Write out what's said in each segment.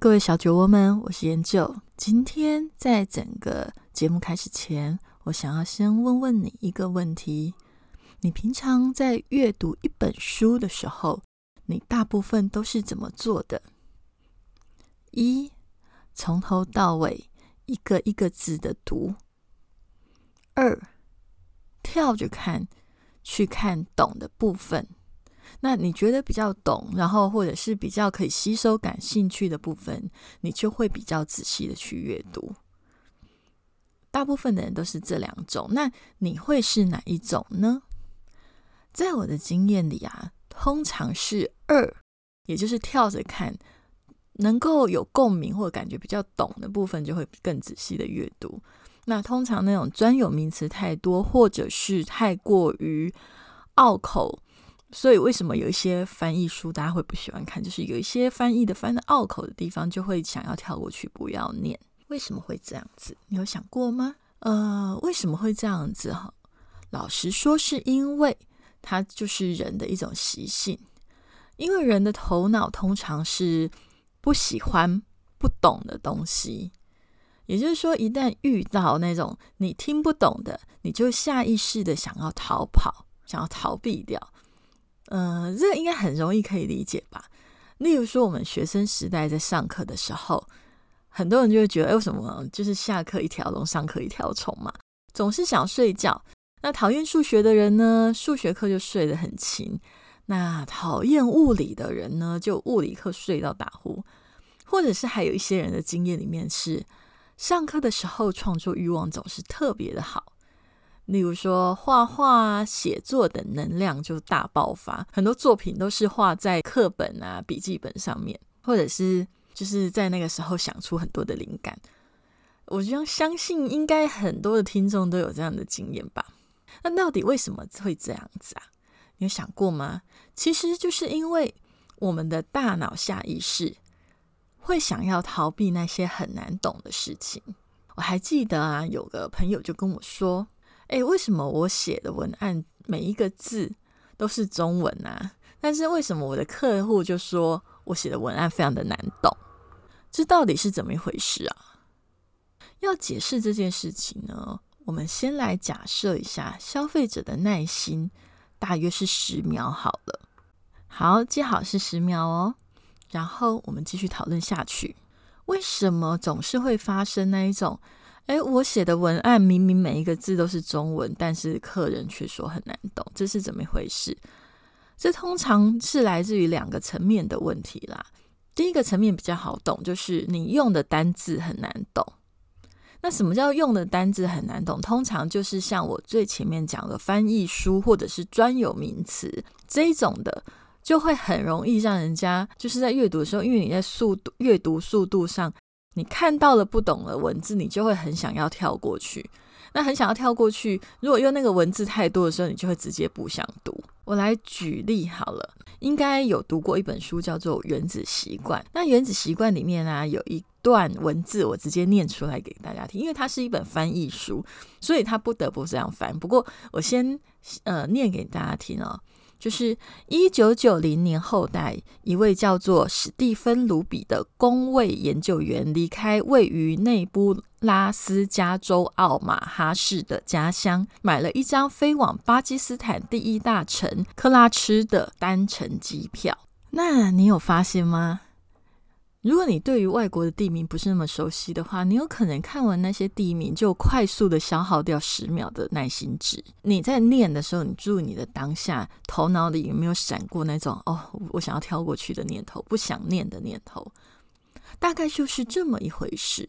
各位小酒窝们，我是研究。今天在整个节目开始前，我想要先问问你一个问题：你平常在阅读一本书的时候，你大部分都是怎么做的？一，从头到尾一个一个字的读；二，跳着看，去看懂的部分。那你觉得比较懂，然后或者是比较可以吸收、感兴趣的部分，你就会比较仔细的去阅读。大部分的人都是这两种，那你会是哪一种呢？在我的经验里啊，通常是二，也就是跳着看，能够有共鸣或感觉比较懂的部分，就会更仔细的阅读。那通常那种专有名词太多，或者是太过于拗口。所以，为什么有一些翻译书大家会不喜欢看？就是有一些翻译的翻的拗口的地方，就会想要跳过去，不要念。为什么会这样子？你有想过吗？呃，为什么会这样子？哈，老实说，是因为它就是人的一种习性。因为人的头脑通常是不喜欢不懂的东西，也就是说，一旦遇到那种你听不懂的，你就下意识的想要逃跑，想要逃避掉。呃，这应该很容易可以理解吧？例如说，我们学生时代在上课的时候，很多人就会觉得，为什么就是下课一条龙，上课一条虫嘛，总是想睡觉。那讨厌数学的人呢，数学课就睡得很勤；那讨厌物理的人呢，就物理课睡到打呼。或者是还有一些人的经验里面是，上课的时候创作欲望总是特别的好。例如说画画、写作等能量就大爆发，很多作品都是画在课本啊、笔记本上面，或者是就是在那个时候想出很多的灵感。我就相信应该很多的听众都有这样的经验吧？那到底为什么会这样子啊？你有想过吗？其实就是因为我们的大脑下意识会想要逃避那些很难懂的事情。我还记得啊，有个朋友就跟我说。哎，为什么我写的文案每一个字都是中文啊？但是为什么我的客户就说我写的文案非常的难懂？这到底是怎么一回事啊？要解释这件事情呢，我们先来假设一下消费者的耐心大约是十秒好了。好，记好是十秒哦。然后我们继续讨论下去，为什么总是会发生那一种？哎，我写的文案明明每一个字都是中文，但是客人却说很难懂，这是怎么一回事？这通常是来自于两个层面的问题啦。第一个层面比较好懂，就是你用的单字很难懂。那什么叫用的单字很难懂？通常就是像我最前面讲的翻译书或者是专有名词这种的，就会很容易让人家就是在阅读的时候，因为你在速度阅读速度上。你看到了不懂的文字，你就会很想要跳过去。那很想要跳过去，如果用那个文字太多的时候，你就会直接不想读。我来举例好了，应该有读过一本书叫做《原子习惯》。那《原子习惯》里面呢，有一段文字，我直接念出来给大家听，因为它是一本翻译书，所以它不得不这样翻。不过我先呃念给大家听哦。就是一九九零年后代，一位叫做史蒂芬·卢比的工位研究员离开位于内布拉斯加州奥马哈市的家乡，买了一张飞往巴基斯坦第一大城克拉吃的单程机票。那你有发现吗？如果你对于外国的地名不是那么熟悉的话，你有可能看完那些地名就快速的消耗掉十秒的耐心值。你在念的时候，你注意你的当下，头脑里有没有闪过那种“哦，我想要跳过去”的念头，不想念的念头？大概就是这么一回事。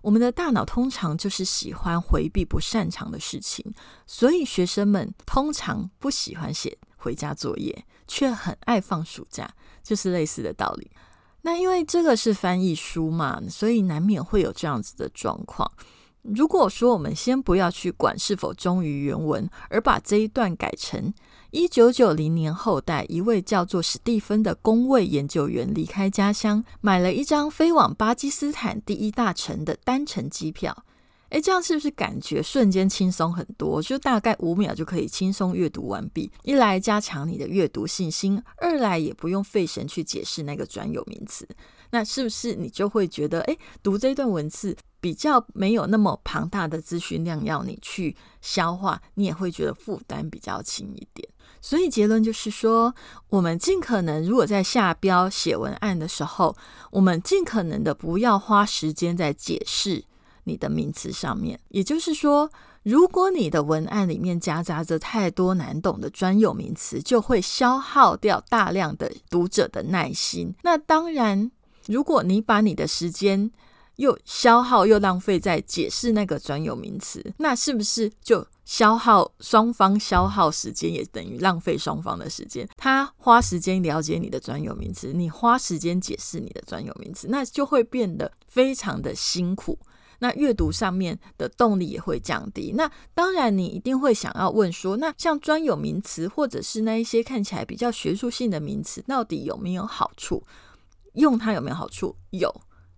我们的大脑通常就是喜欢回避不擅长的事情，所以学生们通常不喜欢写回家作业，却很爱放暑假，就是类似的道理。那因为这个是翻译书嘛，所以难免会有这样子的状况。如果说我们先不要去管是否忠于原文，而把这一段改成一九九零年后代一位叫做史蒂芬的工位研究员离开家乡，买了一张飞往巴基斯坦第一大城的单程机票。诶，这样是不是感觉瞬间轻松很多？就大概五秒就可以轻松阅读完毕。一来加强你的阅读信心，二来也不用费神去解释那个专有名词。那是不是你就会觉得，诶，读这段文字比较没有那么庞大的资讯量要你去消化，你也会觉得负担比较轻一点？所以结论就是说，我们尽可能如果在下标写文案的时候，我们尽可能的不要花时间在解释。你的名词上面，也就是说，如果你的文案里面夹杂着太多难懂的专有名词，就会消耗掉大量的读者的耐心。那当然，如果你把你的时间又消耗又浪费在解释那个专有名词，那是不是就消耗双方消耗时间，也等于浪费双方的时间？他花时间了解你的专有名词，你花时间解释你的专有名词，那就会变得非常的辛苦。那阅读上面的动力也会降低。那当然，你一定会想要问说，那像专有名词或者是那一些看起来比较学术性的名词，到底有没有好处？用它有没有好处？有，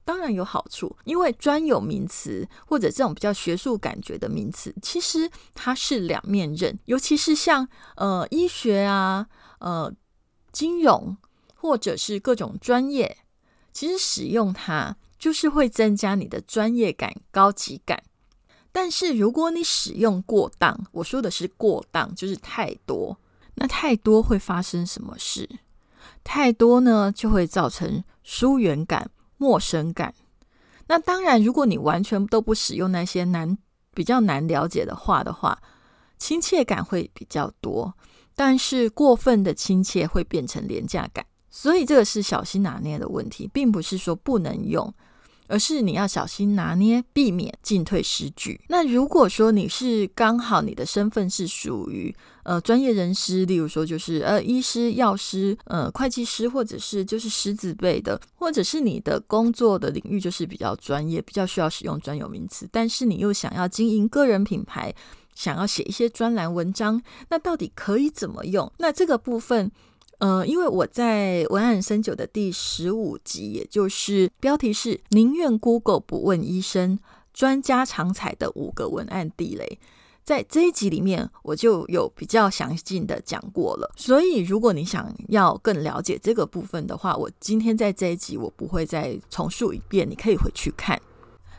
当然有好处。因为专有名词或者这种比较学术感觉的名词，其实它是两面刃。尤其是像呃医学啊、呃金融或者是各种专业，其实使用它。就是会增加你的专业感、高级感，但是如果你使用过当，我说的是过当，就是太多。那太多会发生什么事？太多呢，就会造成疏远感、陌生感。那当然，如果你完全都不使用那些难、比较难了解的话的话，亲切感会比较多。但是过分的亲切会变成廉价感，所以这个是小心拿捏的问题，并不是说不能用。而是你要小心拿捏，避免进退失据。那如果说你是刚好你的身份是属于呃专业人士，例如说就是呃医师、药师、呃会计师，或者是就是师字辈的，或者是你的工作的领域就是比较专业，比较需要使用专有名词，但是你又想要经营个人品牌，想要写一些专栏文章，那到底可以怎么用？那这个部分。呃，因为我在文案深久的第十五集，也就是标题是“宁愿 Google 不问医生，专家常采的五个文案地雷”。在这一集里面，我就有比较详尽的讲过了。所以，如果你想要更了解这个部分的话，我今天在这一集我不会再重述一遍，你可以回去看。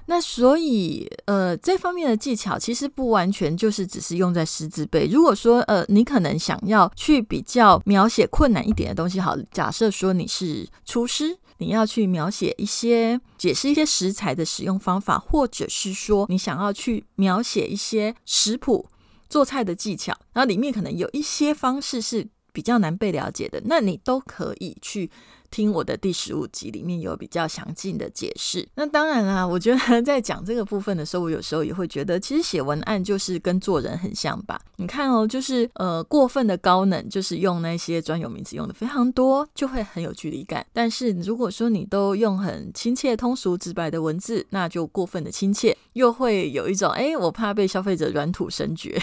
那所以，呃，这方面的技巧其实不完全就是只是用在识字背。如果说，呃，你可能想要去比较描写困难一点的东西，好，假设说你是厨师，你要去描写一些解释一些食材的使用方法，或者是说你想要去描写一些食谱做菜的技巧，然后里面可能有一些方式是比较难被了解的，那你都可以去。听我的第十五集里面有比较详尽的解释。那当然啦，我觉得在讲这个部分的时候，我有时候也会觉得，其实写文案就是跟做人很像吧。你看哦，就是呃过分的高冷，就是用那些专有名词用的非常多，就会很有距离感。但是如果说你都用很亲切、通俗、直白的文字，那就过分的亲切，又会有一种哎，我怕被消费者软土生绝。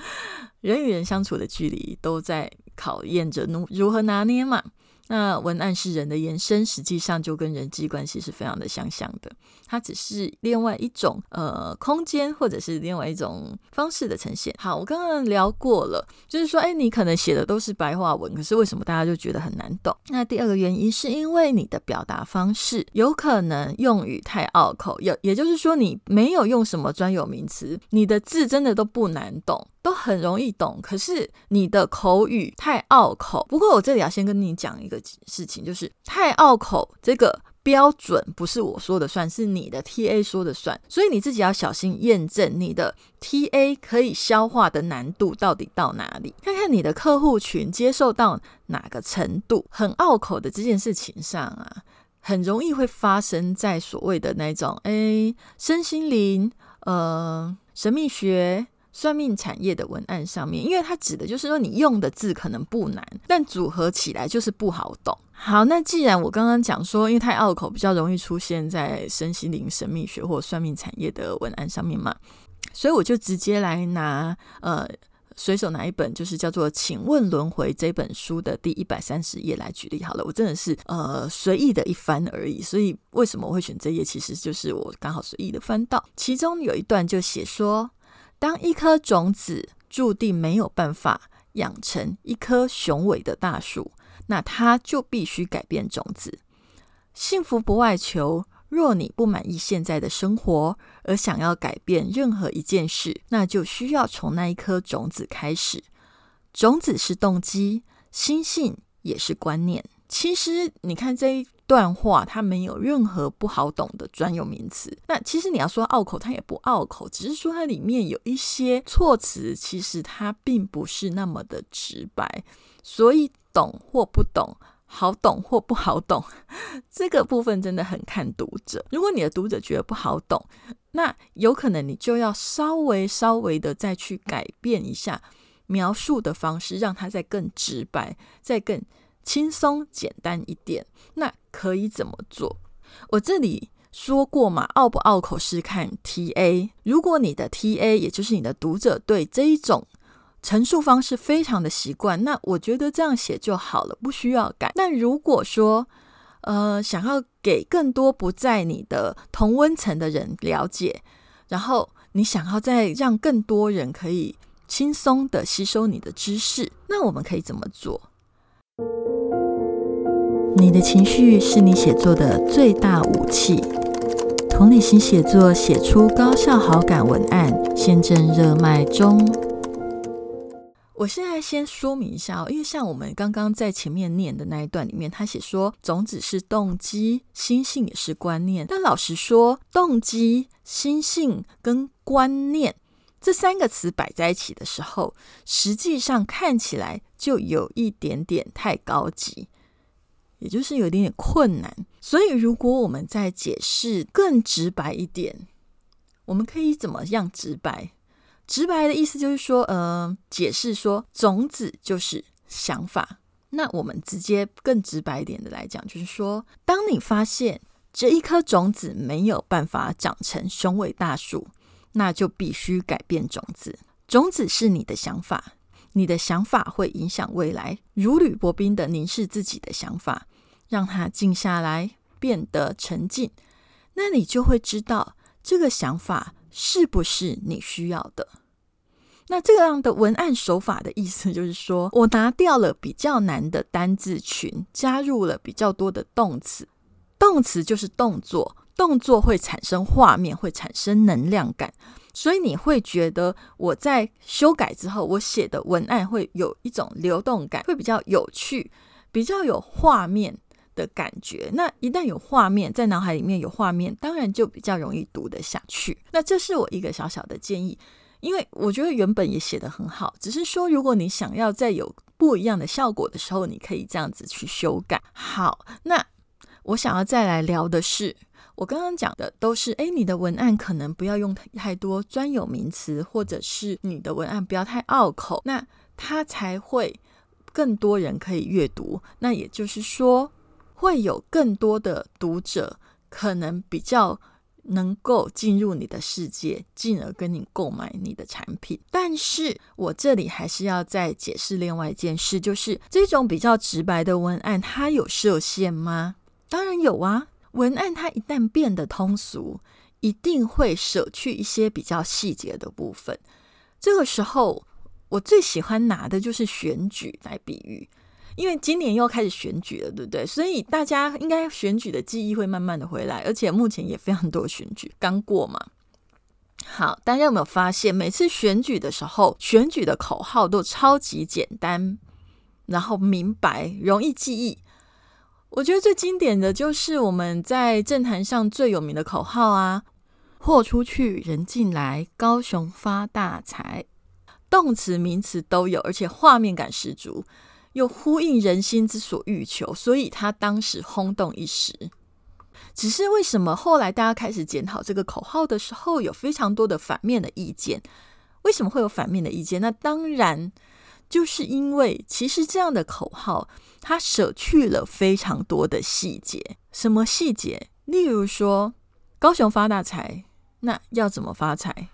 人与人相处的距离都在考验着如如何拿捏嘛。那文案是人的延伸，实际上就跟人际关系是非常的相像的。它只是另外一种呃空间，或者是另外一种方式的呈现。好，我刚刚聊过了，就是说，哎，你可能写的都是白话文，可是为什么大家就觉得很难懂？那第二个原因是因为你的表达方式有可能用语太拗口，也也就是说你没有用什么专有名词，你的字真的都不难懂。都很容易懂，可是你的口语太拗口。不过我这里要先跟你讲一个事情，就是太拗口这个标准不是我说的算，是你的 T A 说的算。所以你自己要小心验证你的 T A 可以消化的难度到底到哪里，看看你的客户群接受到哪个程度。很拗口的这件事情上啊，很容易会发生在所谓的那种诶身心灵、呃神秘学。算命产业的文案上面，因为它指的就是说你用的字可能不难，但组合起来就是不好懂。好，那既然我刚刚讲说，因为太拗口，比较容易出现在身心灵、神秘学或算命产业的文案上面嘛，所以我就直接来拿呃。随手拿一本，就是叫做《请问轮回》这本书的第一百三十页来举例好了。我真的是呃随意的一翻而已，所以为什么我会选这页？其实就是我刚好随意的翻到，其中有一段就写说：当一颗种子注定没有办法养成一棵雄伟的大树，那它就必须改变种子。幸福不外求。若你不满意现在的生活，而想要改变任何一件事，那就需要从那一颗种子开始。种子是动机，心性也是观念。其实你看这一段话，它没有任何不好懂的专有名词。那其实你要说拗口，它也不拗口，只是说它里面有一些措辞，其实它并不是那么的直白。所以懂或不懂。好懂或不好懂，这个部分真的很看读者。如果你的读者觉得不好懂，那有可能你就要稍微稍微的再去改变一下描述的方式，让它再更直白，再更轻松简单一点。那可以怎么做？我这里说过嘛，拗不拗口是看 T A。如果你的 T A 也就是你的读者对这一种。陈述方式非常的习惯，那我觉得这样写就好了，不需要改。但如果说，呃，想要给更多不在你的同温层的人了解，然后你想要再让更多人可以轻松的吸收你的知识，那我们可以怎么做？你的情绪是你写作的最大武器，同理心写作写出高效好感文案，现正热卖中。我现在先说明一下哦，因为像我们刚刚在前面念的那一段里面，他写说种子是动机，心性也是观念。但老实说，动机、心性跟观念这三个词摆在一起的时候，实际上看起来就有一点点太高级，也就是有一点点困难。所以，如果我们再解释更直白一点，我们可以怎么样直白？直白的意思就是说，呃，解释说种子就是想法。那我们直接更直白一点的来讲，就是说，当你发现这一颗种子没有办法长成雄伟大树，那就必须改变种子。种子是你的想法，你的想法会影响未来。如履薄冰的凝视自己的想法，让它静下来，变得沉静，那你就会知道这个想法。是不是你需要的？那这样的文案手法的意思就是说，我拿掉了比较难的单字群，加入了比较多的动词。动词就是动作，动作会产生画面，会产生能量感，所以你会觉得我在修改之后，我写的文案会有一种流动感，会比较有趣，比较有画面。的感觉，那一旦有画面在脑海里面有画面，当然就比较容易读得下去。那这是我一个小小的建议，因为我觉得原本也写得很好，只是说如果你想要再有不一样的效果的时候，你可以这样子去修改。好，那我想要再来聊的是，我刚刚讲的都是，诶，你的文案可能不要用太多专有名词，或者是你的文案不要太拗口，那它才会更多人可以阅读。那也就是说。会有更多的读者可能比较能够进入你的世界，进而跟你购买你的产品。但是我这里还是要再解释另外一件事，就是这种比较直白的文案，它有设限吗？当然有啊。文案它一旦变得通俗，一定会舍去一些比较细节的部分。这个时候，我最喜欢拿的就是选举来比喻。因为今年又开始选举了，对不对？所以大家应该选举的记忆会慢慢的回来，而且目前也非常多选举刚过嘛。好，大家有没有发现，每次选举的时候，选举的口号都超级简单，然后明白，容易记忆。我觉得最经典的就是我们在政坛上最有名的口号啊：“货出去，人进来，高雄发大财。”动词、名词都有，而且画面感十足。又呼应人心之所欲求，所以他当时轰动一时。只是为什么后来大家开始检讨这个口号的时候，有非常多的反面的意见？为什么会有反面的意见？那当然就是因为其实这样的口号，它舍去了非常多的细节。什么细节？例如说，高雄发大财，那要怎么发财？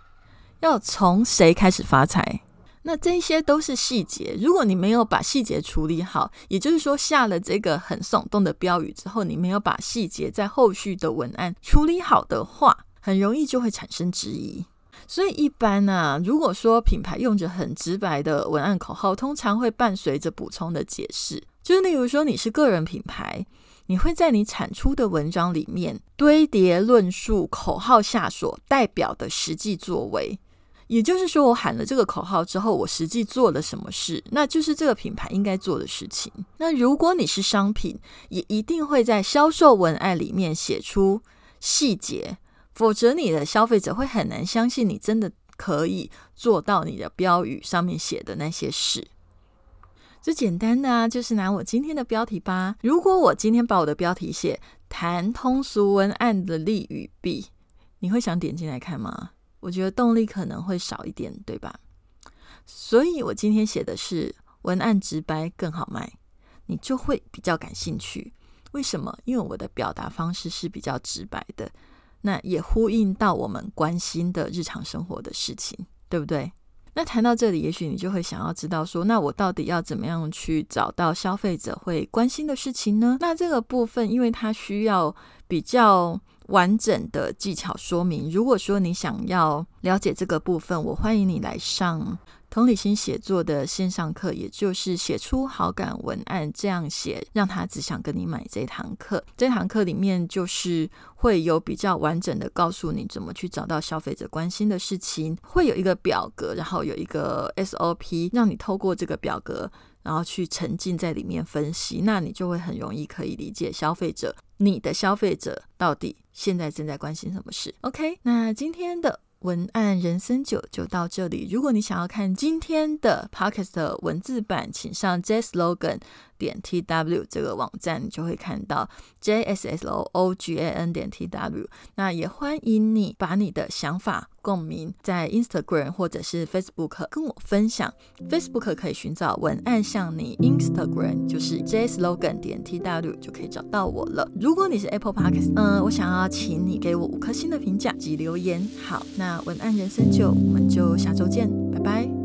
要从谁开始发财？那这些都是细节。如果你没有把细节处理好，也就是说下了这个很耸动的标语之后，你没有把细节在后续的文案处理好的话，很容易就会产生质疑。所以一般呢，如果说品牌用着很直白的文案口号，通常会伴随着补充的解释。就是例如说，你是个人品牌，你会在你产出的文章里面堆叠论述口号下所代表的实际作为。也就是说，我喊了这个口号之后，我实际做了什么事，那就是这个品牌应该做的事情。那如果你是商品，也一定会在销售文案里面写出细节，否则你的消费者会很难相信你真的可以做到你的标语上面写的那些事。最简单的啊，就是拿我今天的标题吧。如果我今天把我的标题写“谈通俗文案的利与弊”，你会想点进来看吗？我觉得动力可能会少一点，对吧？所以我今天写的是文案直白更好卖，你就会比较感兴趣。为什么？因为我的表达方式是比较直白的，那也呼应到我们关心的日常生活的事情，对不对？那谈到这里，也许你就会想要知道说，那我到底要怎么样去找到消费者会关心的事情呢？那这个部分，因为它需要比较。完整的技巧说明。如果说你想要了解这个部分，我欢迎你来上同理心写作的线上课，也就是写出好感文案，这样写让他只想跟你买这堂课。这堂课里面就是会有比较完整的告诉你怎么去找到消费者关心的事情，会有一个表格，然后有一个 SOP，让你透过这个表格。然后去沉浸在里面分析，那你就会很容易可以理解消费者，你的消费者到底现在正在关心什么事。OK，那今天的文案人生九就到这里。如果你想要看今天的 p o c k e t 文字版，请上 JSlogan。点 t w 这个网站，你就会看到 j s s o o g a n 点 t w。那也欢迎你把你的想法共鸣在 Instagram 或者是 Facebook 跟我分享。Facebook 可以寻找文案像你，Instagram 就是 j slogan 点 t w 就可以找到我了。如果你是 Apple Podcast，嗯，我想要请你给我五颗星的评价及留言。好，那文案人生就我们就下周见，拜拜。